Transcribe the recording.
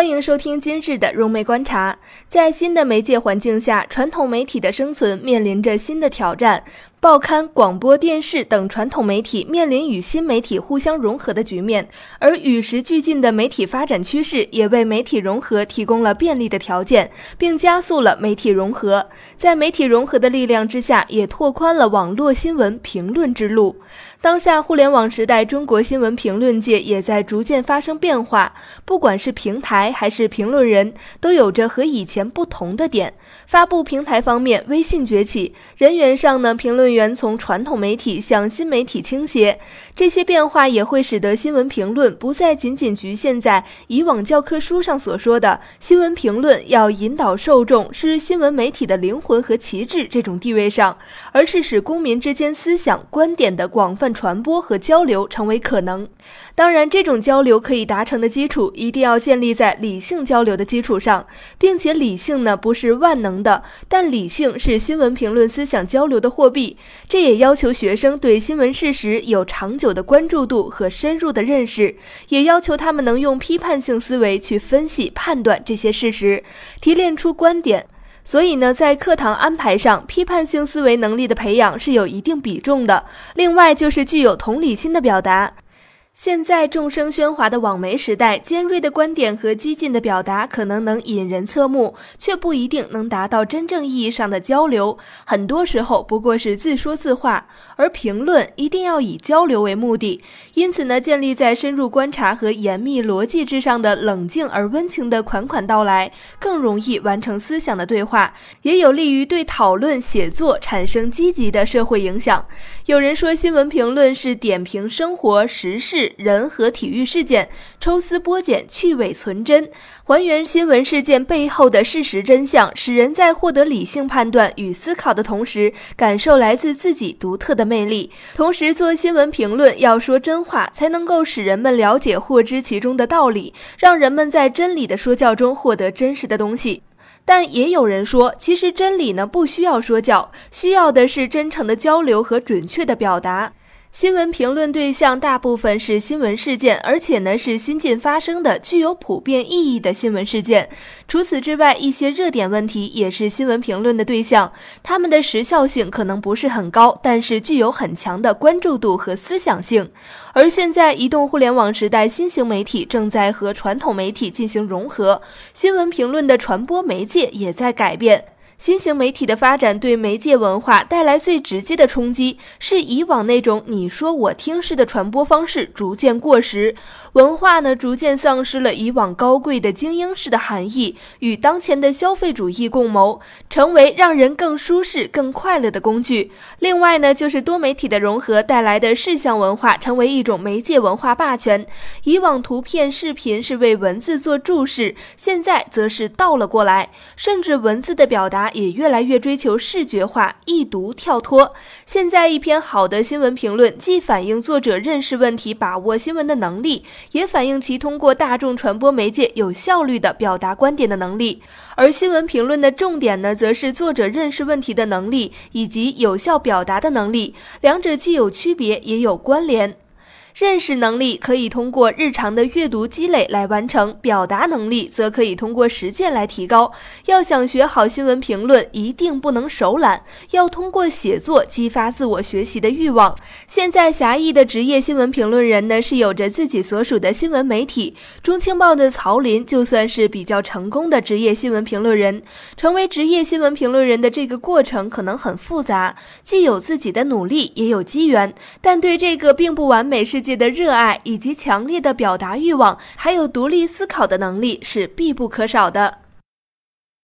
欢迎收听今日的融媒观察。在新的媒介环境下，传统媒体的生存面临着新的挑战。报刊、广播电视等传统媒体面临与新媒体互相融合的局面，而与时俱进的媒体发展趋势也为媒体融合提供了便利的条件，并加速了媒体融合。在媒体融合的力量之下，也拓宽了网络新闻评论之路。当下互联网时代，中国新闻评论界也在逐渐发生变化。不管是平台还是评论人，都有着和以前不同的点。发布平台方面，微信崛起，人员上呢，评论。源从传统媒体向新媒体倾斜，这些变化也会使得新闻评论不再仅仅局限在以往教科书上所说的新闻评论要引导受众是新闻媒体的灵魂和旗帜这种地位上，而是使公民之间思想观点的广泛传播和交流成为可能。当然，这种交流可以达成的基础一定要建立在理性交流的基础上，并且理性呢不是万能的，但理性是新闻评论思想交流的货币。这也要求学生对新闻事实有长久的关注度和深入的认识，也要求他们能用批判性思维去分析判断这些事实，提炼出观点。所以呢，在课堂安排上，批判性思维能力的培养是有一定比重的。另外，就是具有同理心的表达。现在众声喧哗的网媒时代，尖锐的观点和激进的表达可能能引人侧目，却不一定能达到真正意义上的交流。很多时候不过是自说自话，而评论一定要以交流为目的。因此呢，建立在深入观察和严密逻辑之上的冷静而温情的款款道来，更容易完成思想的对话，也有利于对讨论写作产生积极的社会影响。有人说，新闻评论是点评生活时事。人和体育事件，抽丝剥茧，去伪存真，还原新闻事件背后的事实真相，使人在获得理性判断与思考的同时，感受来自自己独特的魅力。同时，做新闻评论要说真话，才能够使人们了解、获知其中的道理，让人们在真理的说教中获得真实的东西。但也有人说，其实真理呢不需要说教，需要的是真诚的交流和准确的表达。新闻评论对象大部分是新闻事件，而且呢是新近发生的、具有普遍意义的新闻事件。除此之外，一些热点问题也是新闻评论的对象。他们的时效性可能不是很高，但是具有很强的关注度和思想性。而现在，移动互联网时代，新型媒体正在和传统媒体进行融合，新闻评论的传播媒介也在改变。新型媒体的发展对媒介文化带来最直接的冲击，是以往那种你说我听式的传播方式逐渐过时，文化呢逐渐丧失了以往高贵的精英式的含义，与当前的消费主义共谋，成为让人更舒适、更快乐的工具。另外呢，就是多媒体的融合带来的视像文化，成为一种媒介文化霸权。以往图片、视频是为文字做注释，现在则是倒了过来，甚至文字的表达。也越来越追求视觉化、易读、跳脱。现在一篇好的新闻评论，既反映作者认识问题、把握新闻的能力，也反映其通过大众传播媒介有效率的表达观点的能力。而新闻评论的重点呢，则是作者认识问题的能力以及有效表达的能力，两者既有区别，也有关联。认识能力可以通过日常的阅读积累来完成，表达能力则可以通过实践来提高。要想学好新闻评论，一定不能手懒，要通过写作激发自我学习的欲望。现在狭义的职业新闻评论人呢，是有着自己所属的新闻媒体。中青报的曹林就算是比较成功的职业新闻评论人。成为职业新闻评论人的这个过程可能很复杂，既有自己的努力，也有机缘，但对这个并不完美是。世界的热爱以及强烈的表达欲望，还有独立思考的能力是必不可少的。